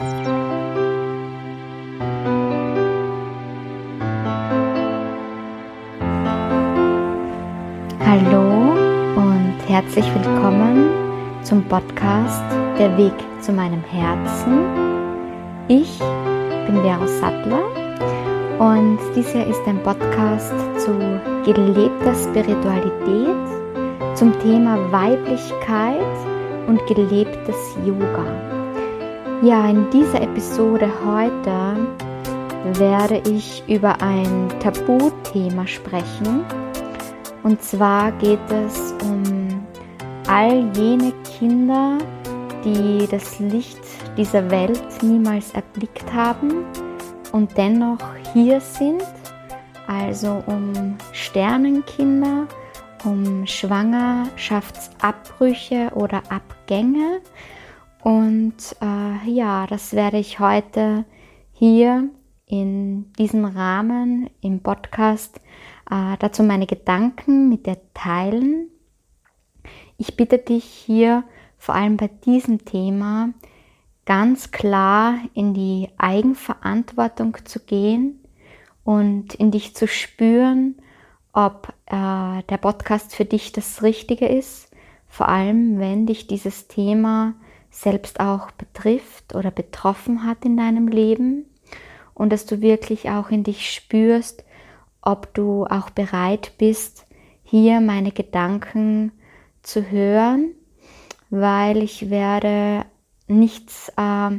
Hallo und herzlich willkommen zum Podcast Der Weg zu meinem Herzen. Ich bin Vero Sattler und dies hier ist ein Podcast zu gelebter Spiritualität, zum Thema Weiblichkeit und gelebtes Yoga. Ja, in dieser Episode heute werde ich über ein Tabuthema sprechen. Und zwar geht es um all jene Kinder, die das Licht dieser Welt niemals erblickt haben und dennoch hier sind, also um Sternenkinder, um Schwangerschaftsabbrüche oder Abgänge. Und äh, ja, das werde ich heute hier in diesem Rahmen im Podcast äh, dazu meine Gedanken mit dir teilen. Ich bitte dich hier vor allem bei diesem Thema ganz klar in die Eigenverantwortung zu gehen und in dich zu spüren, ob äh, der Podcast für dich das Richtige ist, vor allem wenn dich dieses Thema selbst auch betrifft oder betroffen hat in deinem Leben und dass du wirklich auch in dich spürst, ob du auch bereit bist, hier meine Gedanken zu hören, weil ich werde nichts äh,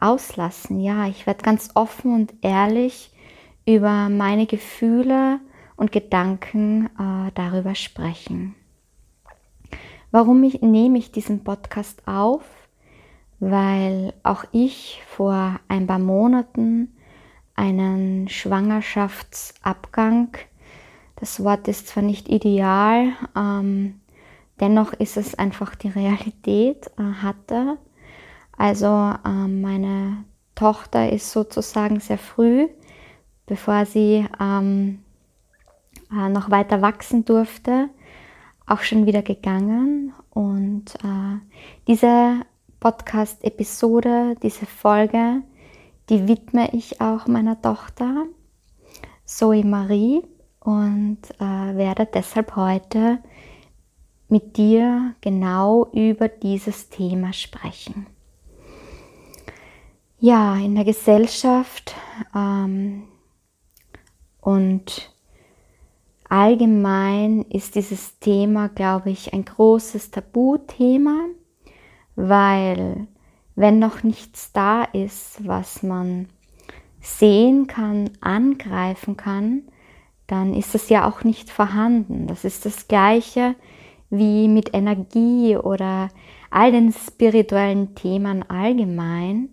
auslassen. Ja, ich werde ganz offen und ehrlich über meine Gefühle und Gedanken äh, darüber sprechen. Warum ich, nehme ich diesen Podcast auf? Weil auch ich vor ein paar Monaten einen Schwangerschaftsabgang, das Wort ist zwar nicht ideal, ähm, dennoch ist es einfach die Realität, äh, hatte. Also äh, meine Tochter ist sozusagen sehr früh, bevor sie ähm, äh, noch weiter wachsen durfte, auch schon wieder gegangen. Und äh, diese Podcast-Episode, diese Folge, die widme ich auch meiner Tochter, Zoe Marie, und äh, werde deshalb heute mit dir genau über dieses Thema sprechen. Ja, in der Gesellschaft ähm, und allgemein ist dieses Thema, glaube ich, ein großes Tabuthema, weil wenn noch nichts da ist, was man sehen kann, angreifen kann, dann ist es ja auch nicht vorhanden. Das ist das gleiche wie mit Energie oder all den spirituellen Themen allgemein.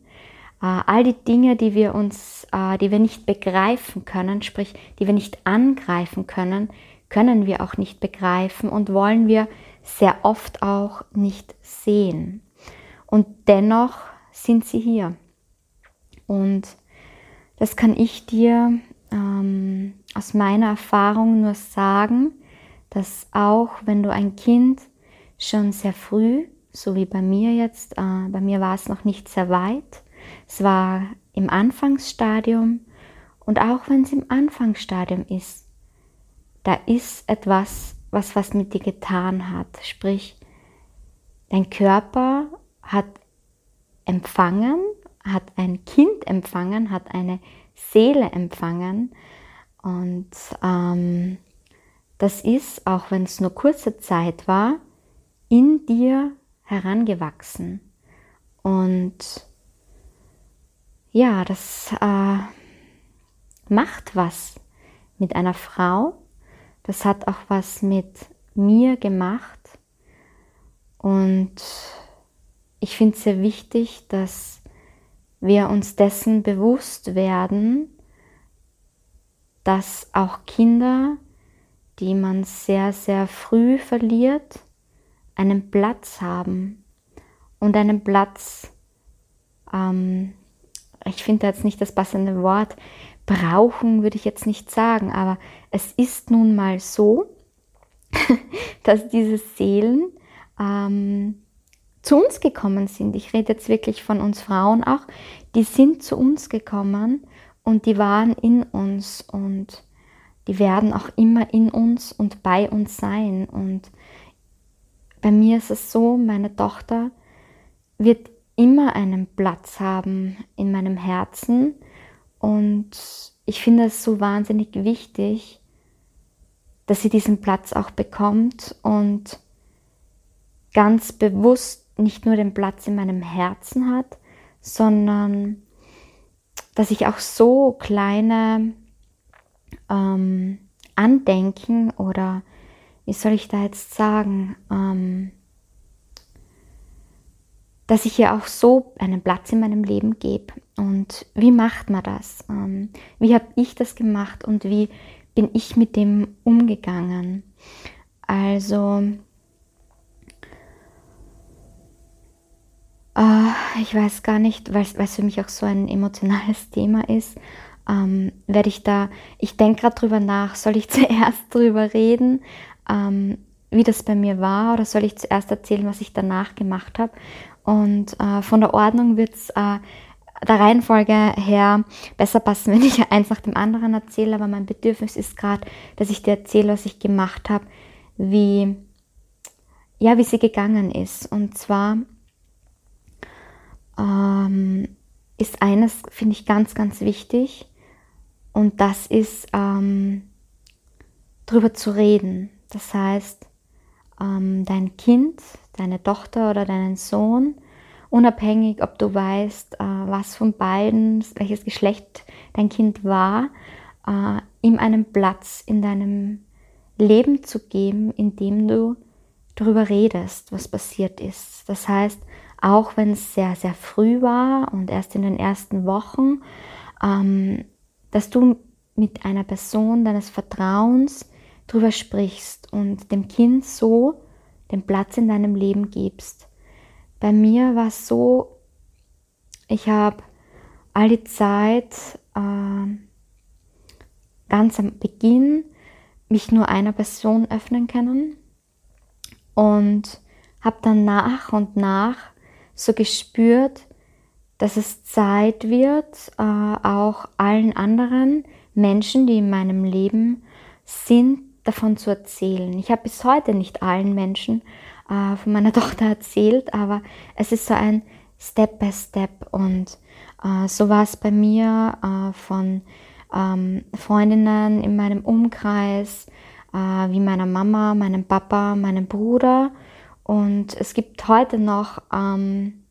Äh, all die Dinge, die wir uns, äh, die wir nicht begreifen können, sprich, die wir nicht angreifen können, können wir auch nicht begreifen und wollen wir sehr oft auch nicht sehen. Und dennoch sind sie hier. Und das kann ich dir ähm, aus meiner Erfahrung nur sagen, dass auch wenn du ein Kind schon sehr früh, so wie bei mir jetzt, äh, bei mir war es noch nicht sehr weit, es war im Anfangsstadium und auch wenn es im Anfangsstadium ist, da ist etwas, was was mit dir getan hat. Sprich, dein Körper hat empfangen, hat ein Kind empfangen, hat eine Seele empfangen. Und ähm, das ist, auch wenn es nur kurze Zeit war, in dir herangewachsen. Und ja, das äh, macht was mit einer Frau. Das hat auch was mit mir gemacht. Und ich finde es sehr wichtig, dass wir uns dessen bewusst werden, dass auch Kinder, die man sehr, sehr früh verliert, einen Platz haben. Und einen Platz, ähm, ich finde jetzt nicht das passende Wort, brauchen würde ich jetzt nicht sagen, aber es ist nun mal so, dass diese Seelen ähm, zu uns gekommen sind. Ich rede jetzt wirklich von uns Frauen auch. Die sind zu uns gekommen und die waren in uns und die werden auch immer in uns und bei uns sein. Und bei mir ist es so, meine Tochter wird immer einen Platz haben in meinem Herzen und ich finde es so wahnsinnig wichtig, dass sie diesen Platz auch bekommt und ganz bewusst nicht nur den Platz in meinem Herzen hat, sondern dass ich auch so kleine ähm, Andenken oder wie soll ich da jetzt sagen, ähm, dass ich ihr auch so einen Platz in meinem Leben gebe. Und wie macht man das? Ähm, wie habe ich das gemacht und wie bin ich mit dem umgegangen? Also, äh, ich weiß gar nicht, weil es für mich auch so ein emotionales Thema ist, ähm, werde ich da, ich denke gerade drüber nach, soll ich zuerst drüber reden, ähm, wie das bei mir war, oder soll ich zuerst erzählen, was ich danach gemacht habe? Und äh, von der Ordnung wird es äh, der Reihenfolge her besser passen, wenn ich eins nach dem anderen erzähle, aber mein Bedürfnis ist gerade, dass ich dir erzähle, was ich gemacht habe, wie, ja, wie sie gegangen ist. Und zwar ähm, ist eines, finde ich, ganz, ganz wichtig, und das ist ähm, drüber zu reden. Das heißt, ähm, dein Kind, deine Tochter oder deinen Sohn unabhängig, ob du weißt, äh, was von beiden, welches Geschlecht dein Kind war, äh, ihm einen Platz in deinem Leben zu geben, indem du darüber redest, was passiert ist. Das heißt, auch wenn es sehr, sehr früh war und erst in den ersten Wochen, ähm, dass du mit einer Person deines Vertrauens darüber sprichst und dem Kind so den Platz in deinem Leben gibst. Bei mir war es so, ich habe all die Zeit äh, ganz am Beginn mich nur einer Person öffnen können und habe dann nach und nach so gespürt, dass es Zeit wird, äh, auch allen anderen Menschen, die in meinem Leben sind, davon zu erzählen. Ich habe bis heute nicht allen Menschen äh, von meiner Tochter erzählt, aber es ist so ein Step by Step und äh, so war es bei mir von ähm, Freundinnen in meinem Umkreis, wie meiner Mama, meinem Papa, meinem Bruder und es gibt heute noch ähm,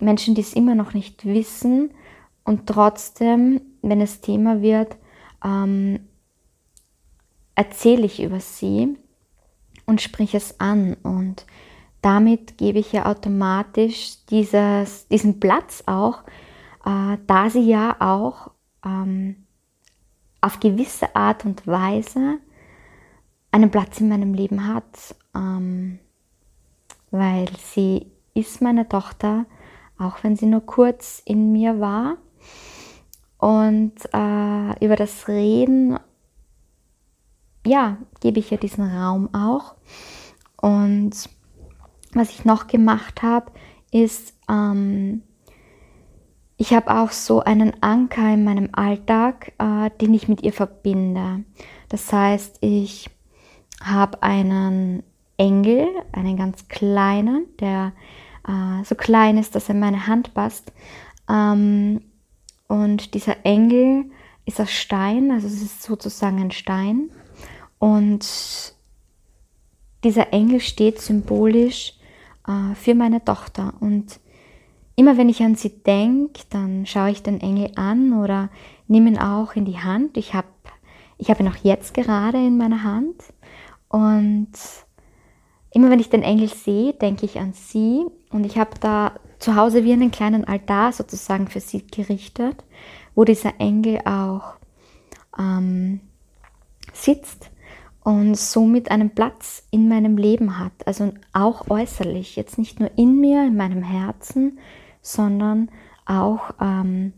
Menschen, die es immer noch nicht wissen und trotzdem, wenn es Thema wird, ähm, erzähle ich über sie und sprich es an. Und damit gebe ich ja automatisch dieses, diesen Platz auch, äh, da sie ja auch ähm, auf gewisse Art und Weise einen Platz in meinem Leben hat, ähm, weil sie ist meine Tochter, auch wenn sie nur kurz in mir war. Und äh, über das Reden ja, gebe ich ja diesen Raum auch. Und was ich noch gemacht habe, ist, ähm, ich habe auch so einen Anker in meinem Alltag, äh, den ich mit ihr verbinde. Das heißt, ich habe einen Engel, einen ganz kleinen, der äh, so klein ist, dass er in meine Hand passt. Ähm, und dieser Engel ist aus Stein, also es ist sozusagen ein Stein. Und dieser Engel steht symbolisch äh, für meine Tochter. Und immer wenn ich an sie denke, dann schaue ich den Engel an oder nehme ihn auch in die Hand. Ich habe ich hab ihn auch jetzt gerade in meiner Hand. Und immer wenn ich den Engel sehe, denke ich an sie. Und ich habe da zu Hause wie einen kleinen Altar sozusagen für sie gerichtet, wo dieser Engel auch ähm, sitzt und somit einen Platz in meinem Leben hat. Also auch äußerlich, jetzt nicht nur in mir, in meinem Herzen, sondern auch, ähm,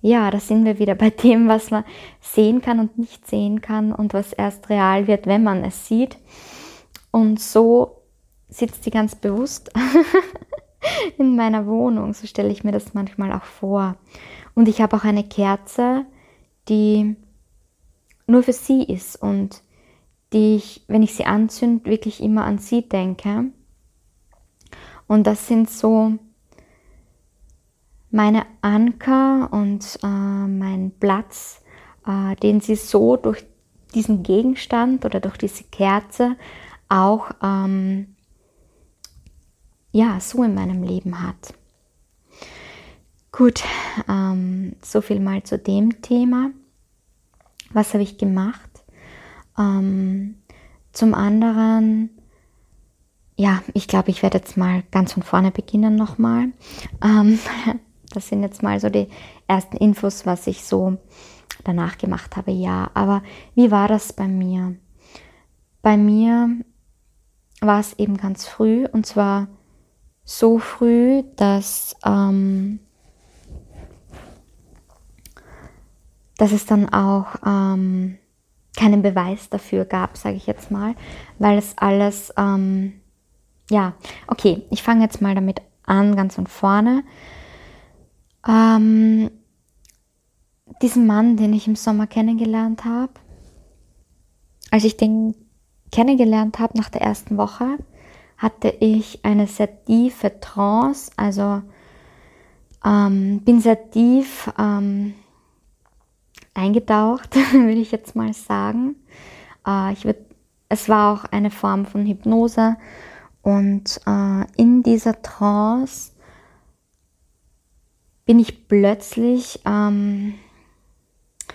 ja, da sind wir wieder bei dem, was man sehen kann und nicht sehen kann und was erst real wird, wenn man es sieht. Und so sitzt die ganz bewusst in meiner Wohnung. So stelle ich mir das manchmal auch vor. Und ich habe auch eine Kerze, die nur für sie ist und die ich, wenn ich sie anzünde, wirklich immer an sie denke. Und das sind so meine Anker und äh, mein Platz, äh, den sie so durch diesen Gegenstand oder durch diese Kerze auch ähm, ja so in meinem Leben hat. Gut, ähm, so viel mal zu dem Thema. Was habe ich gemacht? Ähm, zum anderen, ja, ich glaube, ich werde jetzt mal ganz von vorne beginnen nochmal. Ähm, das sind jetzt mal so die ersten Infos, was ich so danach gemacht habe. Ja, aber wie war das bei mir? Bei mir war es eben ganz früh und zwar so früh, dass, ähm, dass es dann auch ähm, keinen Beweis dafür gab, sage ich jetzt mal, weil es alles, ähm, ja, okay, ich fange jetzt mal damit an, ganz von vorne. Ähm, diesen Mann, den ich im Sommer kennengelernt habe, als ich den kennengelernt habe nach der ersten Woche, hatte ich eine sehr tiefe Trance, also ähm, bin sehr tief ähm, eingetaucht, würde ich jetzt mal sagen. Äh, ich würd, es war auch eine Form von Hypnose und äh, in dieser Trance bin ich plötzlich, ähm,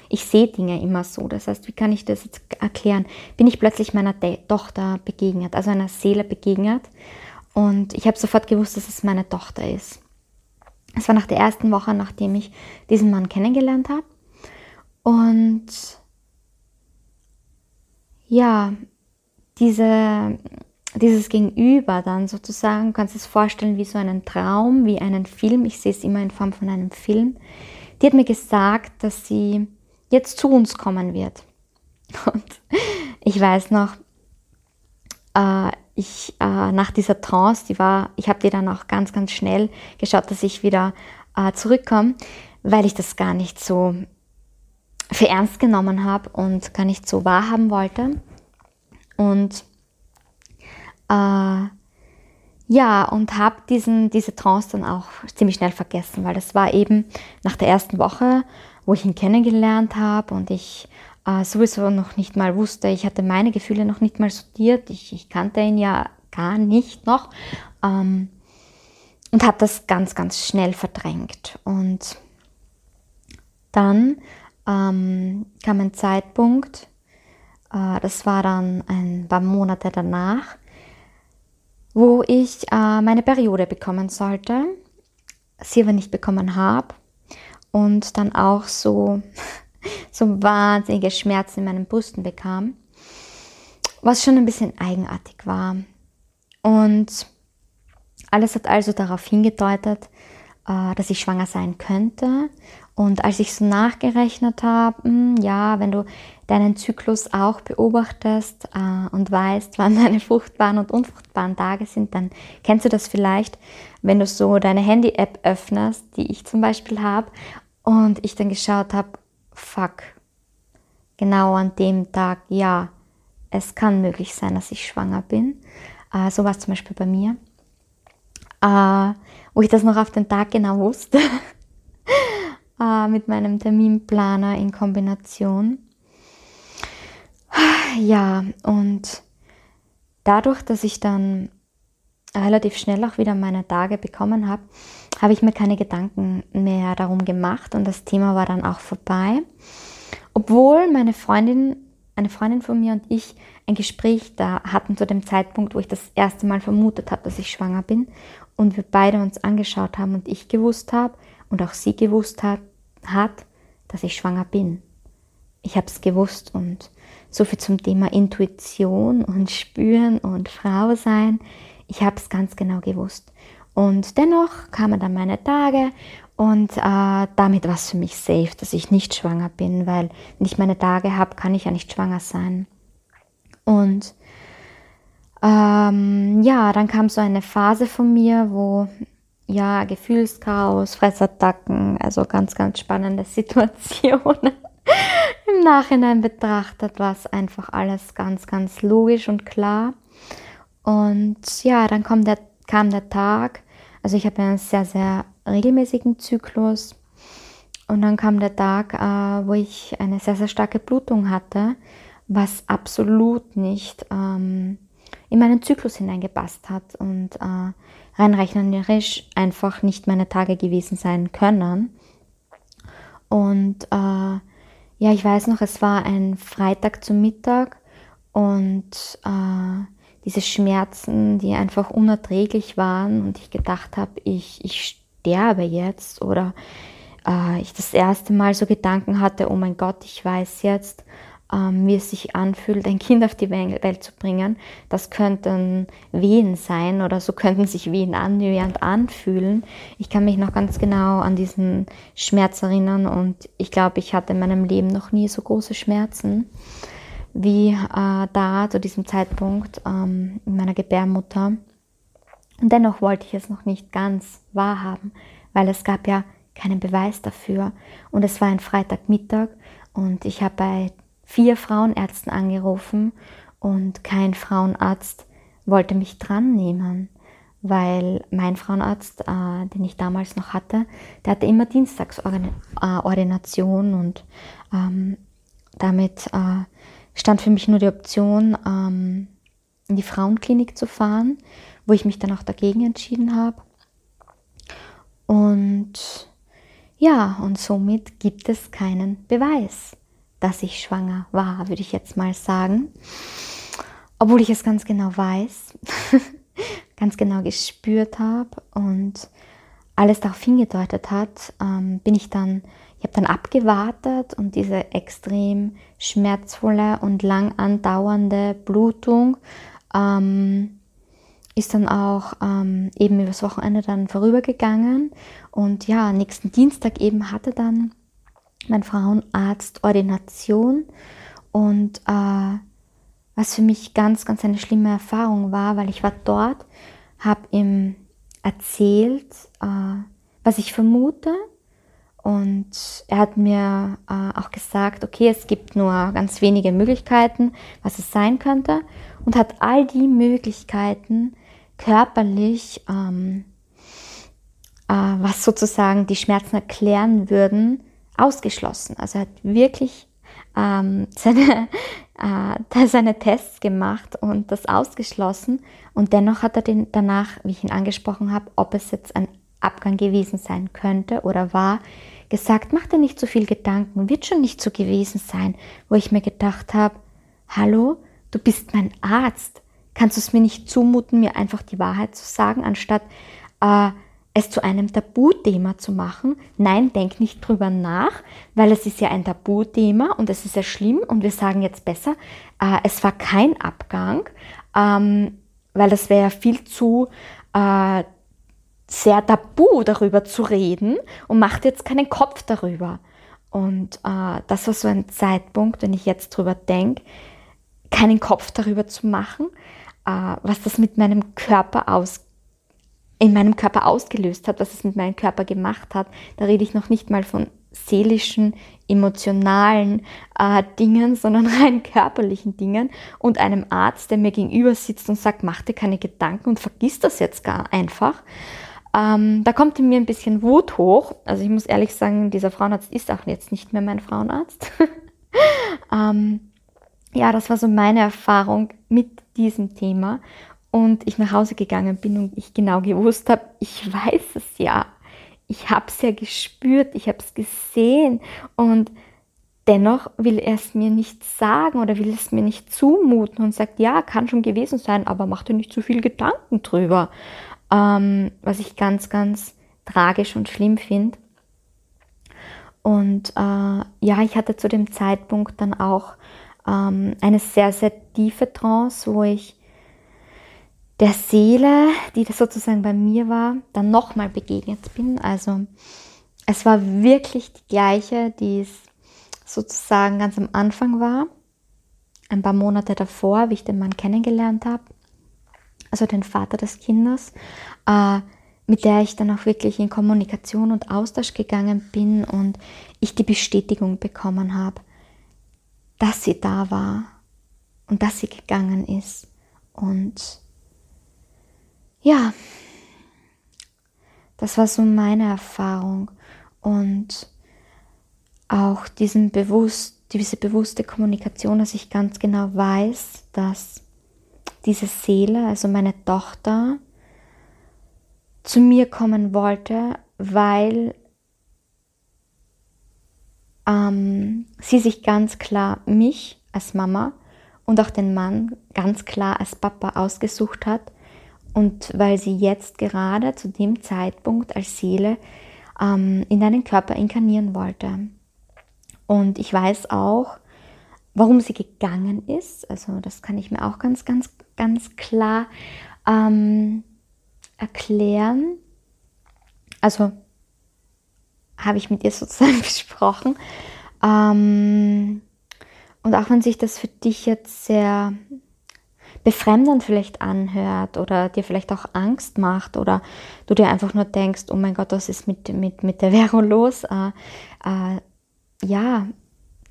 ich sehe Dinge immer so, das heißt, wie kann ich das jetzt erklären? Bin ich plötzlich meiner De Tochter begegnet, also einer Seele begegnet und ich habe sofort gewusst, dass es meine Tochter ist. Es war nach der ersten Woche, nachdem ich diesen Mann kennengelernt habe und ja, diese, dieses Gegenüber dann sozusagen, kannst du es vorstellen wie so einen Traum, wie einen Film. Ich sehe es immer in Form von einem Film. Die hat mir gesagt, dass sie jetzt zu uns kommen wird. Und ich weiß noch, äh, ich äh, nach dieser Trance, die war, ich habe die dann auch ganz, ganz schnell geschaut, dass ich wieder äh, zurückkomme, weil ich das gar nicht so für ernst genommen habe und gar nicht so wahrhaben wollte. Und äh, ja, und habe diese Trance dann auch ziemlich schnell vergessen, weil das war eben nach der ersten Woche, wo ich ihn kennengelernt habe und ich äh, sowieso noch nicht mal wusste, ich hatte meine Gefühle noch nicht mal sortiert, ich, ich kannte ihn ja gar nicht noch ähm, und habe das ganz, ganz schnell verdrängt. Und dann ähm, kam ein Zeitpunkt, äh, das war dann ein paar Monate danach, wo ich äh, meine Periode bekommen sollte, sie aber nicht bekommen habe und dann auch so, so wahnsinnige Schmerzen in meinen Brüsten bekam, was schon ein bisschen eigenartig war. Und alles hat also darauf hingedeutet, äh, dass ich schwanger sein könnte. Und als ich so nachgerechnet habe, hm, ja, wenn du deinen Zyklus auch beobachtest äh, und weißt, wann deine fruchtbaren und unfruchtbaren Tage sind, dann kennst du das vielleicht, wenn du so deine Handy-App öffnest, die ich zum Beispiel habe, und ich dann geschaut habe, fuck, genau an dem Tag, ja, es kann möglich sein, dass ich schwanger bin. Äh, so war es zum Beispiel bei mir. Äh, wo ich das noch auf den Tag genau wusste. äh, mit meinem Terminplaner in Kombination. Ja, und dadurch, dass ich dann relativ schnell auch wieder meine Tage bekommen habe, habe ich mir keine Gedanken mehr darum gemacht und das Thema war dann auch vorbei. Obwohl meine Freundin, eine Freundin von mir und ich ein Gespräch da hatten zu dem Zeitpunkt, wo ich das erste Mal vermutet habe, dass ich schwanger bin und wir beide uns angeschaut haben und ich gewusst habe und auch sie gewusst hat, hat dass ich schwanger bin. Ich habe es gewusst und so viel zum Thema Intuition und Spüren und Frau sein. Ich habe es ganz genau gewusst. Und dennoch kamen dann meine Tage und äh, damit war es für mich safe, dass ich nicht schwanger bin, weil wenn ich meine Tage habe, kann ich ja nicht schwanger sein. Und Ähm, ja, dann kam so eine Phase von mir, wo ja, Gefühlschaos, Fressattacken, also ganz, ganz spannende Situationen. Im Nachhinein betrachtet war es einfach alles ganz, ganz logisch und klar. Und ja, dann kam der, kam der Tag, also ich habe einen sehr, sehr regelmäßigen Zyklus. Und dann kam der Tag, äh, wo ich eine sehr, sehr starke Blutung hatte, was absolut nicht ähm, in meinen Zyklus hineingepasst hat und äh, rein rechnerisch einfach nicht meine Tage gewesen sein können. Und äh, ja, ich weiß noch, es war ein Freitag zum Mittag und äh, diese Schmerzen, die einfach unerträglich waren und ich gedacht habe, ich, ich sterbe jetzt oder äh, ich das erste Mal so Gedanken hatte, oh mein Gott, ich weiß jetzt, wie es sich anfühlt, ein Kind auf die Welt zu bringen. Das könnten Wehen sein oder so könnten sich Wehen annähernd anfühlen. Ich kann mich noch ganz genau an diesen Schmerz erinnern und ich glaube, ich hatte in meinem Leben noch nie so große Schmerzen wie äh, da zu diesem Zeitpunkt ähm, in meiner Gebärmutter. Und dennoch wollte ich es noch nicht ganz wahrhaben, weil es gab ja keinen Beweis dafür. Und es war ein Freitagmittag und ich habe bei vier Frauenärzten angerufen und kein Frauenarzt wollte mich dran nehmen, weil mein Frauenarzt, äh, den ich damals noch hatte, der hatte immer Dienstagsordination und ähm, damit äh, stand für mich nur die Option, ähm, in die Frauenklinik zu fahren, wo ich mich dann auch dagegen entschieden habe. Und ja, und somit gibt es keinen Beweis dass ich schwanger war, würde ich jetzt mal sagen. Obwohl ich es ganz genau weiß, ganz genau gespürt habe und alles darauf hingedeutet hat, ähm, bin ich dann, ich habe dann abgewartet und diese extrem schmerzvolle und lang andauernde Blutung ähm, ist dann auch ähm, eben übers Wochenende dann vorübergegangen und ja, nächsten Dienstag eben hatte dann mein Frauenarzt Ordination. Und äh, was für mich ganz, ganz eine schlimme Erfahrung war, weil ich war dort, habe ihm erzählt, äh, was ich vermute. Und er hat mir äh, auch gesagt, okay, es gibt nur ganz wenige Möglichkeiten, was es sein könnte. Und hat all die Möglichkeiten körperlich, ähm, äh, was sozusagen die Schmerzen erklären würden, ausgeschlossen. Also er hat wirklich ähm, seine, äh, seine Tests gemacht und das ausgeschlossen. Und dennoch hat er den danach, wie ich ihn angesprochen habe, ob es jetzt ein Abgang gewesen sein könnte oder war, gesagt, mach dir nicht so viel Gedanken, wird schon nicht so gewesen sein, wo ich mir gedacht habe, hallo, du bist mein Arzt, kannst du es mir nicht zumuten, mir einfach die Wahrheit zu sagen, anstatt äh, es zu einem Tabuthema zu machen. Nein, denk nicht drüber nach, weil es ist ja ein Tabuthema und es ist ja schlimm und wir sagen jetzt besser, äh, es war kein Abgang, ähm, weil das wäre ja viel zu äh, sehr tabu darüber zu reden und macht jetzt keinen Kopf darüber. Und äh, das war so ein Zeitpunkt, wenn ich jetzt drüber denke, keinen Kopf darüber zu machen, äh, was das mit meinem Körper ausgeht in meinem Körper ausgelöst hat, was es mit meinem Körper gemacht hat. Da rede ich noch nicht mal von seelischen, emotionalen äh, Dingen, sondern rein körperlichen Dingen und einem Arzt, der mir gegenüber sitzt und sagt, mach dir keine Gedanken und vergiss das jetzt gar einfach. Ähm, da kommt in mir ein bisschen Wut hoch. Also ich muss ehrlich sagen, dieser Frauenarzt ist auch jetzt nicht mehr mein Frauenarzt. ähm, ja, das war so meine Erfahrung mit diesem Thema und ich nach Hause gegangen bin und ich genau gewusst habe, ich weiß es ja. Ich habe es ja gespürt, ich habe es gesehen und dennoch will er es mir nicht sagen oder will es mir nicht zumuten und sagt, ja, kann schon gewesen sein, aber mach dir nicht zu viel Gedanken drüber. Ähm, was ich ganz, ganz tragisch und schlimm finde. Und äh, ja, ich hatte zu dem Zeitpunkt dann auch ähm, eine sehr, sehr tiefe Trance, wo ich der Seele, die das sozusagen bei mir war, dann nochmal begegnet bin. Also es war wirklich die gleiche, die es sozusagen ganz am Anfang war, ein paar Monate davor, wie ich den Mann kennengelernt habe. also den Vater des Kindes, äh, mit der ich dann auch wirklich in Kommunikation und Austausch gegangen bin und ich die Bestätigung bekommen habe, dass sie da war und dass sie gegangen ist. Und ja, das war so meine Erfahrung. Und auch diesen bewusst, diese bewusste Kommunikation, dass ich ganz genau weiß, dass diese Seele, also meine Tochter, zu mir kommen wollte, weil ähm, sie sich ganz klar mich als Mama und auch den Mann ganz klar als Papa ausgesucht hat und weil sie jetzt gerade zu dem Zeitpunkt als Seele ähm, in deinen Körper inkarnieren wollte. Und ich weiß auch, warum sie gegangen ist. Also das kann ich mir auch ganz, ganz, ganz klar ähm, erklären. Also habe ich mit ihr sozusagen besprochen. Ähm, und auch wenn sich das für dich jetzt sehr befremdend vielleicht anhört oder dir vielleicht auch Angst macht oder du dir einfach nur denkst, oh mein Gott, was ist mit, mit, mit der Vero los? Äh, äh, ja,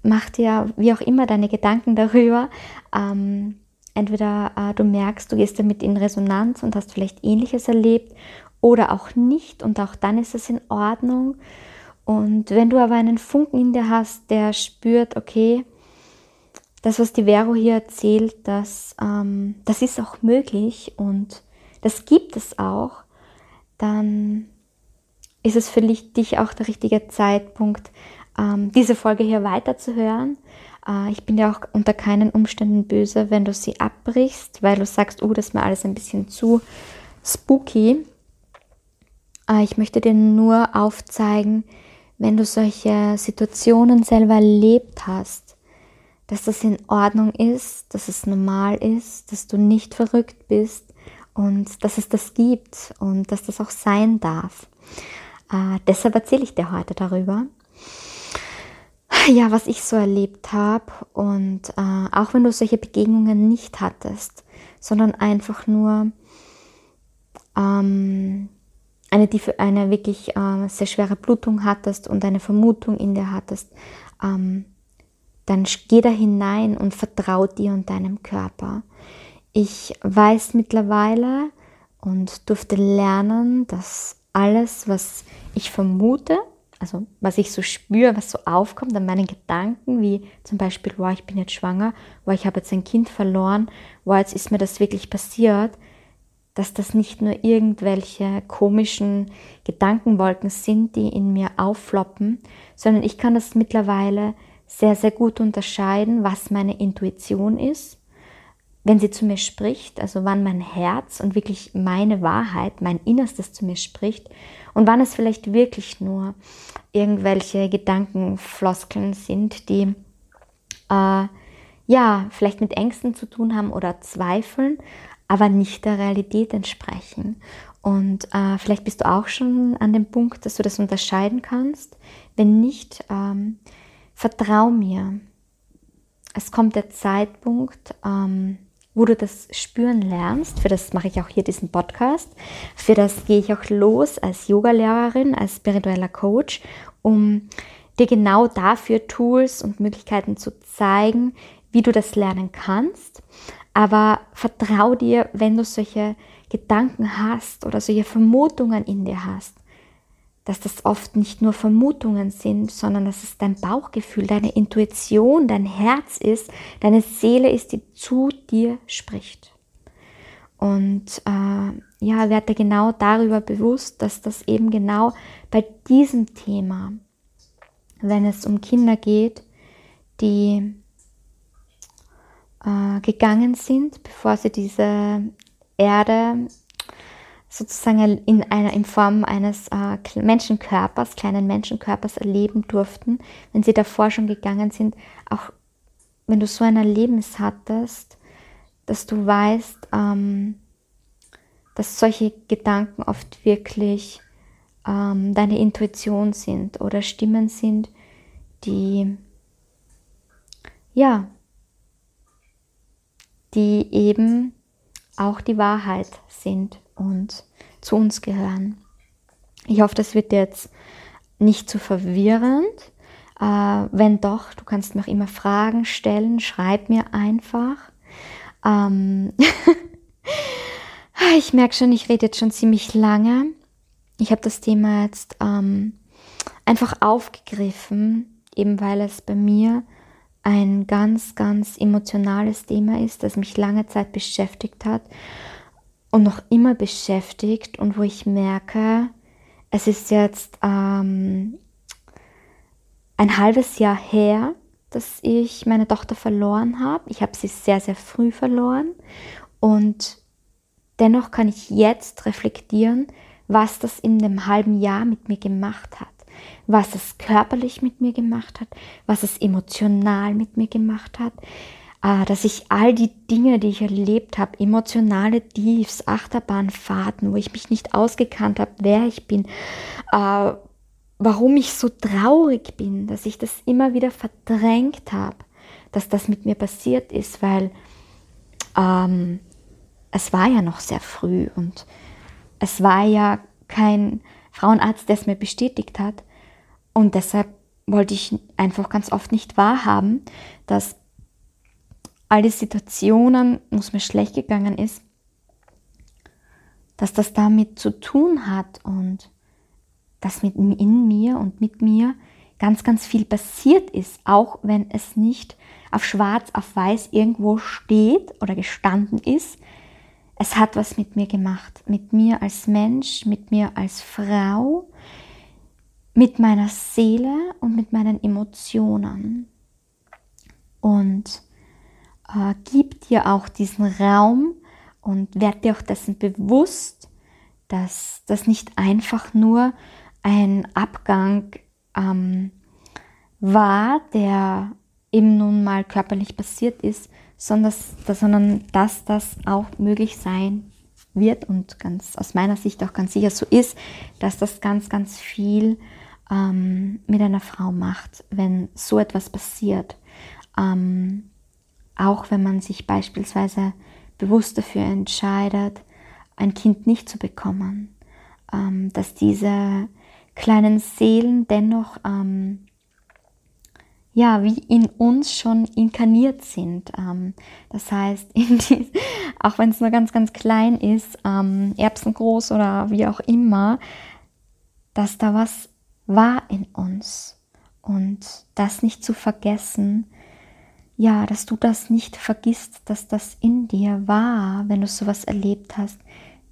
mach dir wie auch immer deine Gedanken darüber. Ähm, entweder äh, du merkst, du gehst damit in Resonanz und hast vielleicht ähnliches erlebt oder auch nicht und auch dann ist es in Ordnung. Und wenn du aber einen Funken in dir hast, der spürt, okay, das, was die Vero hier erzählt, das, ähm, das ist auch möglich und das gibt es auch, dann ist es für dich auch der richtige Zeitpunkt, ähm, diese Folge hier weiterzuhören. Äh, ich bin dir auch unter keinen Umständen böse, wenn du sie abbrichst, weil du sagst, oh, das ist mir alles ein bisschen zu spooky. Äh, ich möchte dir nur aufzeigen, wenn du solche Situationen selber erlebt hast, dass das in Ordnung ist, dass es normal ist, dass du nicht verrückt bist und dass es das gibt und dass das auch sein darf. Äh, deshalb erzähle ich dir heute darüber. Ja, was ich so erlebt habe und äh, auch wenn du solche Begegnungen nicht hattest, sondern einfach nur ähm, eine, eine wirklich äh, sehr schwere Blutung hattest und eine Vermutung in dir hattest, ähm, dann geh da hinein und vertrau dir und deinem Körper. Ich weiß mittlerweile und durfte lernen, dass alles, was ich vermute, also was ich so spüre, was so aufkommt an meinen Gedanken, wie zum Beispiel, wow, ich bin jetzt schwanger, wow, ich habe jetzt ein Kind verloren, wow, jetzt ist mir das wirklich passiert, dass das nicht nur irgendwelche komischen Gedankenwolken sind, die in mir auffloppen, sondern ich kann das mittlerweile sehr, sehr gut unterscheiden, was meine Intuition ist, wenn sie zu mir spricht, also wann mein Herz und wirklich meine Wahrheit, mein Innerstes zu mir spricht und wann es vielleicht wirklich nur irgendwelche Gedankenfloskeln sind, die äh, ja vielleicht mit Ängsten zu tun haben oder Zweifeln, aber nicht der Realität entsprechen. Und äh, vielleicht bist du auch schon an dem Punkt, dass du das unterscheiden kannst. Wenn nicht, ähm, vertrau mir. Es kommt der Zeitpunkt, ähm, wo du das spüren lernst. Für das mache ich auch hier diesen Podcast. Für das gehe ich auch los als Yogalehrerin, als spiritueller Coach, um dir genau dafür Tools und Möglichkeiten zu zeigen, wie du das lernen kannst. Aber vertrau dir, wenn du solche Gedanken hast oder solche Vermutungen in dir hast, dass das oft nicht nur Vermutungen sind, sondern dass es dein Bauchgefühl, deine Intuition, dein Herz ist, deine Seele ist, die zu dir spricht. Und äh, ja, werde genau darüber bewusst, dass das eben genau bei diesem Thema, wenn es um Kinder geht, die äh, gegangen sind, bevor sie diese Erde sozusagen in einer in Form eines äh, Menschenkörpers, kleinen Menschenkörpers erleben durften, wenn sie davor schon gegangen sind, auch wenn du so ein Erlebnis hattest, dass du weißt, ähm, dass solche Gedanken oft wirklich ähm, deine Intuition sind oder Stimmen sind, die ja die eben auch die Wahrheit sind und zu uns gehören. Ich hoffe, das wird jetzt nicht zu verwirrend. Äh, wenn doch, du kannst mir auch immer Fragen stellen, schreib mir einfach. Ähm ich merke schon, ich rede jetzt schon ziemlich lange. Ich habe das Thema jetzt ähm, einfach aufgegriffen, eben weil es bei mir ein ganz, ganz emotionales Thema ist, das mich lange Zeit beschäftigt hat und noch immer beschäftigt und wo ich merke, es ist jetzt ähm, ein halbes Jahr her, dass ich meine Tochter verloren habe. Ich habe sie sehr, sehr früh verloren. Und dennoch kann ich jetzt reflektieren, was das in dem halben Jahr mit mir gemacht hat. Was es körperlich mit mir gemacht hat, was es emotional mit mir gemacht hat, dass ich all die Dinge, die ich erlebt habe, emotionale Tiefs, Achterbahnfahrten, wo ich mich nicht ausgekannt habe, wer ich bin, äh, warum ich so traurig bin, dass ich das immer wieder verdrängt habe, dass das mit mir passiert ist, weil ähm, es war ja noch sehr früh und es war ja kein Frauenarzt, der es mir bestätigt hat. Und deshalb wollte ich einfach ganz oft nicht wahrhaben, dass all die Situationen, wo es mir schlecht gegangen ist, dass das damit zu tun hat und dass mit in mir und mit mir ganz, ganz viel passiert ist, auch wenn es nicht auf schwarz auf weiß irgendwo steht oder gestanden ist. Es hat was mit mir gemacht, mit mir als Mensch, mit mir als Frau, mit meiner Seele und mit meinen Emotionen. Und äh, gib dir auch diesen Raum und werd dir auch dessen bewusst, dass das nicht einfach nur ein Abgang ähm, war, der eben nun mal körperlich passiert ist, sondern dass, sondern dass das auch möglich sein wird und ganz aus meiner Sicht auch ganz sicher so ist, dass das ganz, ganz viel ähm, mit einer Frau macht, wenn so etwas passiert. Ähm, auch wenn man sich beispielsweise bewusst dafür entscheidet, ein Kind nicht zu bekommen, ähm, dass diese kleinen Seelen dennoch ähm, ja wie in uns schon inkarniert sind. Ähm, das heißt, die, auch wenn es nur ganz ganz klein ist, ähm, erbsengroß oder wie auch immer, dass da was war in uns. Und das nicht zu vergessen, ja, dass du das nicht vergisst, dass das in dir war, wenn du sowas erlebt hast.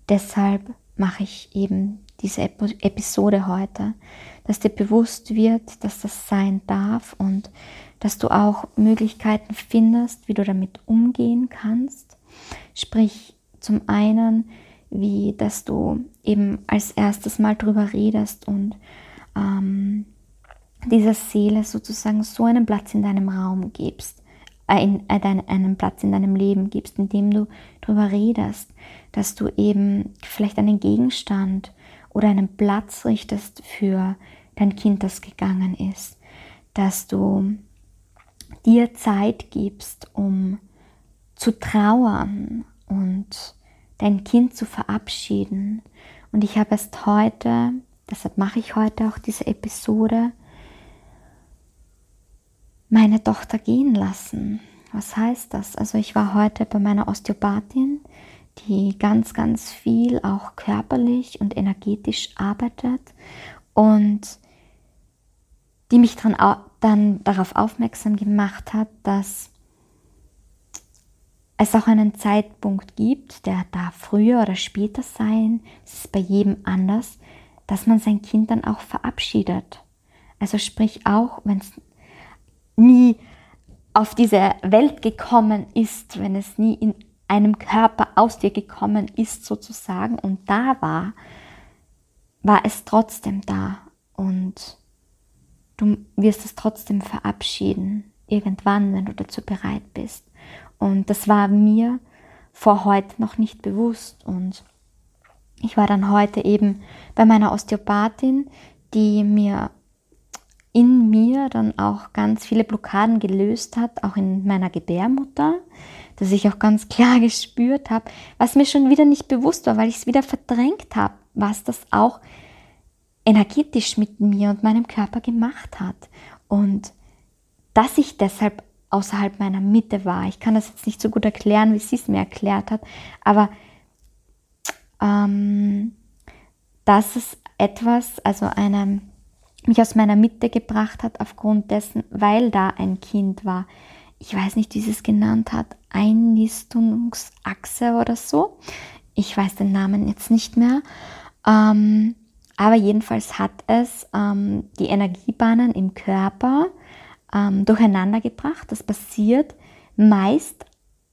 Deshalb mache ich eben diese Episode heute, dass dir bewusst wird, dass das sein darf und dass du auch Möglichkeiten findest, wie du damit umgehen kannst. Sprich, zum einen, wie dass du eben als erstes mal drüber redest und ähm, dieser Seele sozusagen so einen Platz in deinem Raum gibst, äh, äh, einen Platz in deinem Leben gibst, indem du darüber redest, dass du eben vielleicht einen Gegenstand oder einen Platz richtest für dein Kind, das gegangen ist, dass du dir Zeit gibst, um zu trauern und dein Kind zu verabschieden. Und ich habe erst heute deshalb mache ich heute auch diese Episode, meine Tochter gehen lassen. Was heißt das? Also ich war heute bei meiner Osteopathin, die ganz, ganz viel auch körperlich und energetisch arbeitet und die mich dann, dann darauf aufmerksam gemacht hat, dass es auch einen Zeitpunkt gibt, der da früher oder später sein, es ist bei jedem anders, dass man sein Kind dann auch verabschiedet. Also sprich auch, wenn es nie auf diese Welt gekommen ist, wenn es nie in einem Körper aus dir gekommen ist sozusagen. Und da war, war es trotzdem da. Und du wirst es trotzdem verabschieden, irgendwann, wenn du dazu bereit bist. Und das war mir vor heute noch nicht bewusst. Und ich war dann heute eben bei meiner Osteopathin, die mir in mir dann auch ganz viele Blockaden gelöst hat, auch in meiner Gebärmutter, dass ich auch ganz klar gespürt habe, was mir schon wieder nicht bewusst war, weil ich es wieder verdrängt habe, was das auch energetisch mit mir und meinem Körper gemacht hat. Und dass ich deshalb außerhalb meiner Mitte war. Ich kann das jetzt nicht so gut erklären, wie sie es mir erklärt hat, aber ähm, dass es etwas, also eine, mich aus meiner Mitte gebracht hat, aufgrund dessen, weil da ein Kind war. Ich weiß nicht, wie sie es genannt hat, Einnistungsachse oder so. Ich weiß den Namen jetzt nicht mehr. Ähm, aber jedenfalls hat es ähm, die Energiebahnen im Körper ähm, durcheinander gebracht. Das passiert meist,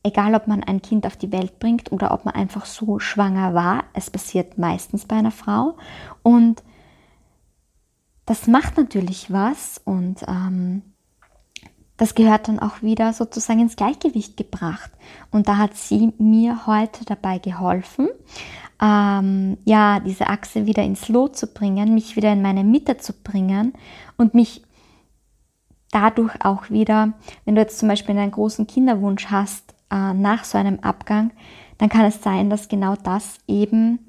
egal ob man ein Kind auf die Welt bringt oder ob man einfach so schwanger war. Es passiert meistens bei einer Frau. Und das macht natürlich was und ähm, das gehört dann auch wieder sozusagen ins Gleichgewicht gebracht. Und da hat sie mir heute dabei geholfen, ähm, ja, diese Achse wieder ins Lot zu bringen, mich wieder in meine Mitte zu bringen und mich dadurch auch wieder, wenn du jetzt zum Beispiel einen großen Kinderwunsch hast äh, nach so einem Abgang, dann kann es sein, dass genau das eben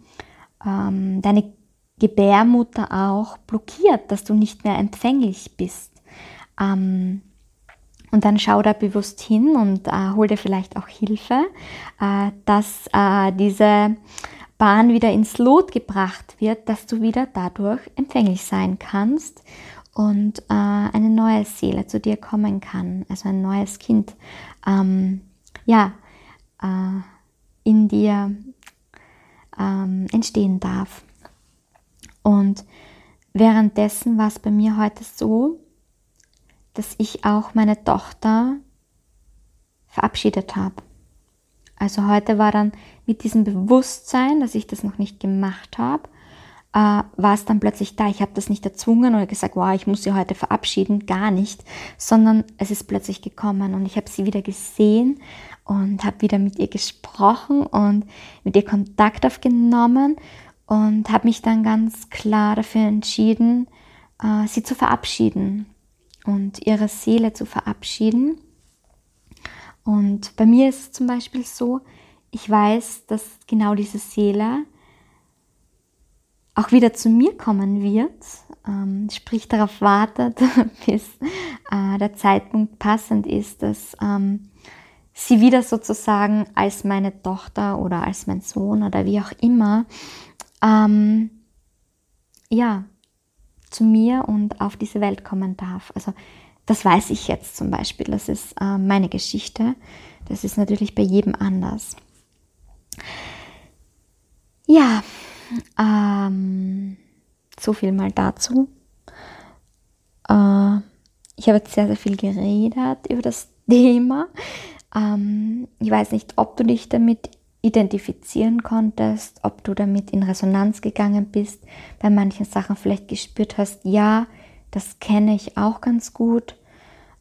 ähm, deine Gebärmutter auch blockiert, dass du nicht mehr empfänglich bist. Ähm, und dann schau da bewusst hin und äh, hol dir vielleicht auch Hilfe, äh, dass äh, diese Bahn wieder ins Lot gebracht wird, dass du wieder dadurch empfänglich sein kannst und äh, eine neue Seele zu dir kommen kann, also ein neues Kind, ähm, ja, äh, in dir ähm, entstehen darf. Und währenddessen war es bei mir heute so, dass ich auch meine Tochter verabschiedet habe. Also heute war dann mit diesem Bewusstsein, dass ich das noch nicht gemacht habe, äh, war es dann plötzlich da. Ich habe das nicht erzwungen oder gesagt, wow, ich muss sie heute verabschieden, gar nicht, sondern es ist plötzlich gekommen und ich habe sie wieder gesehen und habe wieder mit ihr gesprochen und mit ihr Kontakt aufgenommen und habe mich dann ganz klar dafür entschieden, äh, sie zu verabschieden und ihre Seele zu verabschieden. Und bei mir ist es zum Beispiel so, ich weiß, dass genau diese Seele auch wieder zu mir kommen wird, ähm, sprich darauf wartet, bis äh, der Zeitpunkt passend ist, dass ähm, sie wieder sozusagen als meine Tochter oder als mein Sohn oder wie auch immer, ähm, ja, zu mir und auf diese Welt kommen darf. Also das weiß ich jetzt zum Beispiel, das ist äh, meine Geschichte, das ist natürlich bei jedem anders. Ja, ähm, so viel mal dazu. Äh, ich habe jetzt sehr, sehr viel geredet über das Thema. Ähm, ich weiß nicht, ob du dich damit identifizieren konntest, ob du damit in Resonanz gegangen bist, bei manchen Sachen vielleicht gespürt hast, ja, das kenne ich auch ganz gut.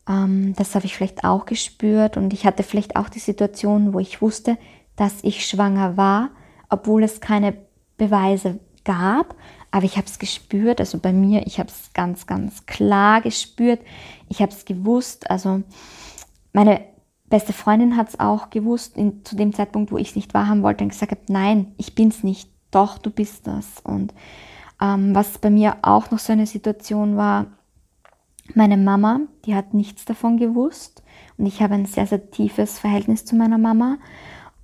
Ähm, das habe ich vielleicht auch gespürt und ich hatte vielleicht auch die Situation, wo ich wusste, dass ich schwanger war, obwohl es keine Beweise gab, aber ich habe es gespürt, also bei mir, ich habe es ganz, ganz klar gespürt, ich habe es gewusst, also meine beste Freundin hat es auch gewusst, in, zu dem Zeitpunkt, wo ich es nicht wahrhaben wollte und gesagt habe, nein, ich bin es nicht, doch, du bist das. Und ähm, was bei mir auch noch so eine Situation war, meine Mama, die hat nichts davon gewusst. Und ich habe ein sehr, sehr tiefes Verhältnis zu meiner Mama.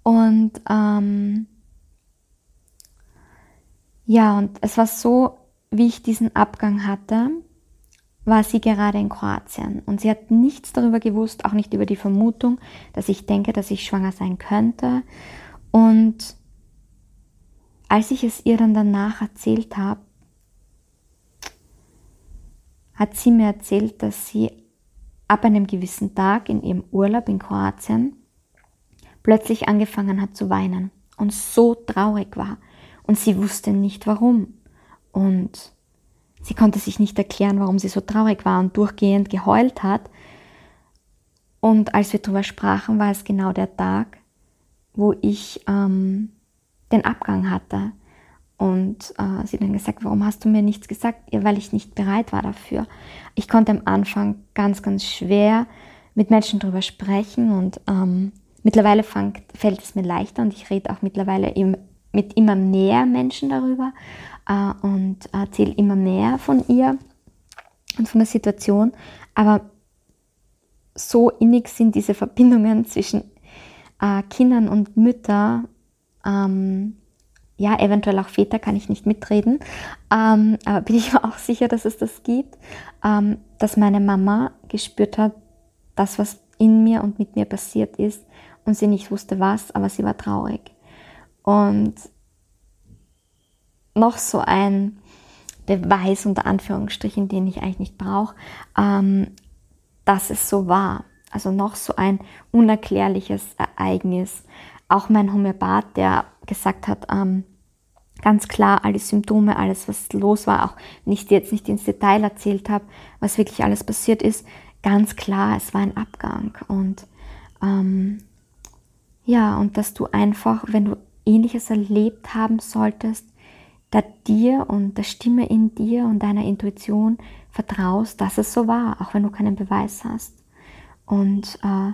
Und ähm, ja, und es war so, wie ich diesen Abgang hatte, war sie gerade in Kroatien und sie hat nichts darüber gewusst, auch nicht über die Vermutung, dass ich denke, dass ich schwanger sein könnte. Und als ich es ihr dann danach erzählt habe, hat sie mir erzählt, dass sie ab einem gewissen Tag in ihrem Urlaub in Kroatien plötzlich angefangen hat zu weinen und so traurig war und sie wusste nicht warum. Und sie konnte sich nicht erklären, warum sie so traurig war und durchgehend geheult hat. Und als wir darüber sprachen, war es genau der Tag, wo ich ähm, den Abgang hatte. Und äh, sie dann gesagt, warum hast du mir nichts gesagt? Ja, weil ich nicht bereit war dafür. Ich konnte am Anfang ganz, ganz schwer mit Menschen darüber sprechen und ähm, mittlerweile fang, fällt es mir leichter und ich rede auch mittlerweile im, mit immer mehr Menschen darüber äh, und erzähle immer mehr von ihr und von der Situation. Aber so innig sind diese Verbindungen zwischen äh, Kindern und Müttern, ähm, ja, eventuell auch Väter kann ich nicht mitreden, ähm, aber bin ich mir auch sicher, dass es das gibt, ähm, dass meine Mama gespürt hat, das, was in mir und mit mir passiert ist und sie nicht wusste was, aber sie war traurig. Und noch so ein Beweis unter Anführungsstrichen, den ich eigentlich nicht brauche, ähm, dass es so war. Also noch so ein unerklärliches Ereignis. Auch mein Homöopath, der gesagt hat, ähm, ganz klar alle Symptome, alles was los war, auch nicht jetzt nicht ins Detail erzählt habe, was wirklich alles passiert ist, ganz klar, es war ein Abgang und ähm, ja und dass du einfach, wenn du Ähnliches erlebt haben solltest, da dir und der Stimme in dir und deiner Intuition vertraust, dass es so war, auch wenn du keinen Beweis hast. Und äh,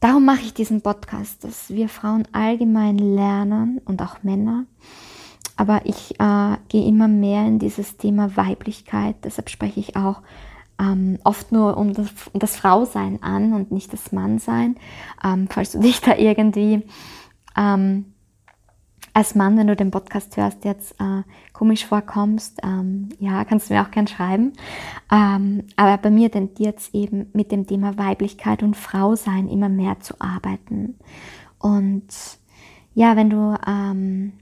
darum mache ich diesen Podcast, dass wir Frauen allgemein lernen und auch Männer. Aber ich äh, gehe immer mehr in dieses Thema Weiblichkeit. Deshalb spreche ich auch ähm, oft nur um das, um das Frausein an und nicht das Mannsein. Ähm, falls du dich da irgendwie ähm, als Mann, wenn du den Podcast hörst, jetzt äh, komisch vorkommst, ähm, ja, kannst du mir auch gern schreiben. Ähm, aber bei mir tendiert es eben mit dem Thema Weiblichkeit und Frausein immer mehr zu arbeiten. Und ja, wenn du ähm,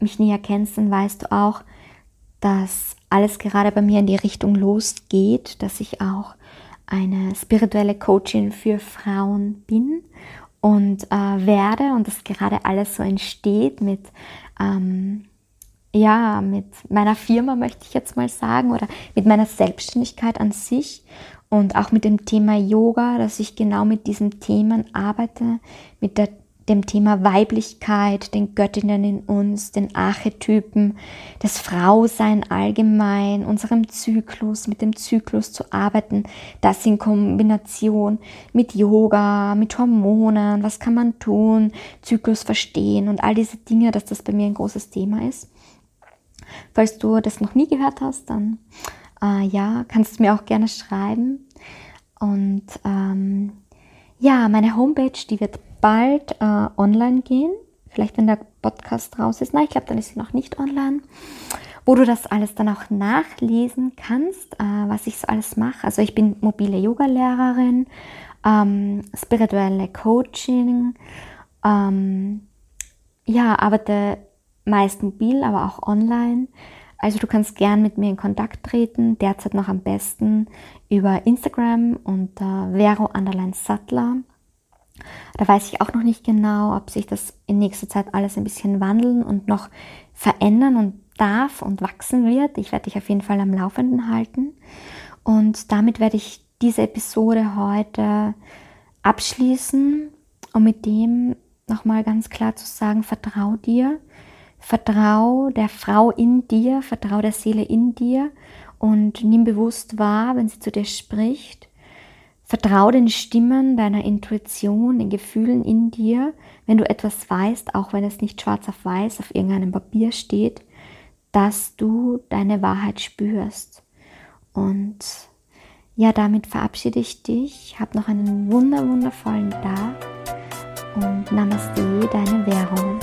mich näher kennst, dann weißt du auch, dass alles gerade bei mir in die Richtung losgeht, dass ich auch eine spirituelle Coachin für Frauen bin und äh, werde und das gerade alles so entsteht mit ähm, ja mit meiner Firma möchte ich jetzt mal sagen oder mit meiner Selbstständigkeit an sich und auch mit dem Thema Yoga, dass ich genau mit diesen Themen arbeite, mit der dem Thema Weiblichkeit, den Göttinnen in uns, den Archetypen, das Frausein allgemein, unserem Zyklus, mit dem Zyklus zu arbeiten, das in Kombination mit Yoga, mit Hormonen, was kann man tun, Zyklus verstehen und all diese Dinge, dass das bei mir ein großes Thema ist. Falls du das noch nie gehört hast, dann äh, ja, kannst du mir auch gerne schreiben. Und ähm, ja, meine Homepage, die wird bald äh, online gehen. Vielleicht, wenn der Podcast raus ist. Nein, ich glaube, dann ist sie noch nicht online. Wo du das alles dann auch nachlesen kannst, äh, was ich so alles mache. Also ich bin mobile Yoga-Lehrerin, ähm, spirituelle Coaching, ähm, ja, arbeite meist mobil, aber auch online. Also du kannst gern mit mir in Kontakt treten, derzeit noch am besten über Instagram unter Vero Underline Sattler. Da weiß ich auch noch nicht genau, ob sich das in nächster Zeit alles ein bisschen wandeln und noch verändern und darf und wachsen wird. Ich werde dich auf jeden Fall am Laufenden halten. Und damit werde ich diese Episode heute abschließen und mit dem nochmal ganz klar zu sagen, vertrau dir, vertrau der Frau in dir, vertrau der Seele in dir und nimm bewusst wahr, wenn sie zu dir spricht Vertrau den Stimmen deiner Intuition, den Gefühlen in dir, wenn du etwas weißt, auch wenn es nicht schwarz auf weiß auf irgendeinem Papier steht, dass du deine Wahrheit spürst. Und ja, damit verabschiede ich dich. Hab noch einen wunder wundervollen Tag und Namaste, deine Währung.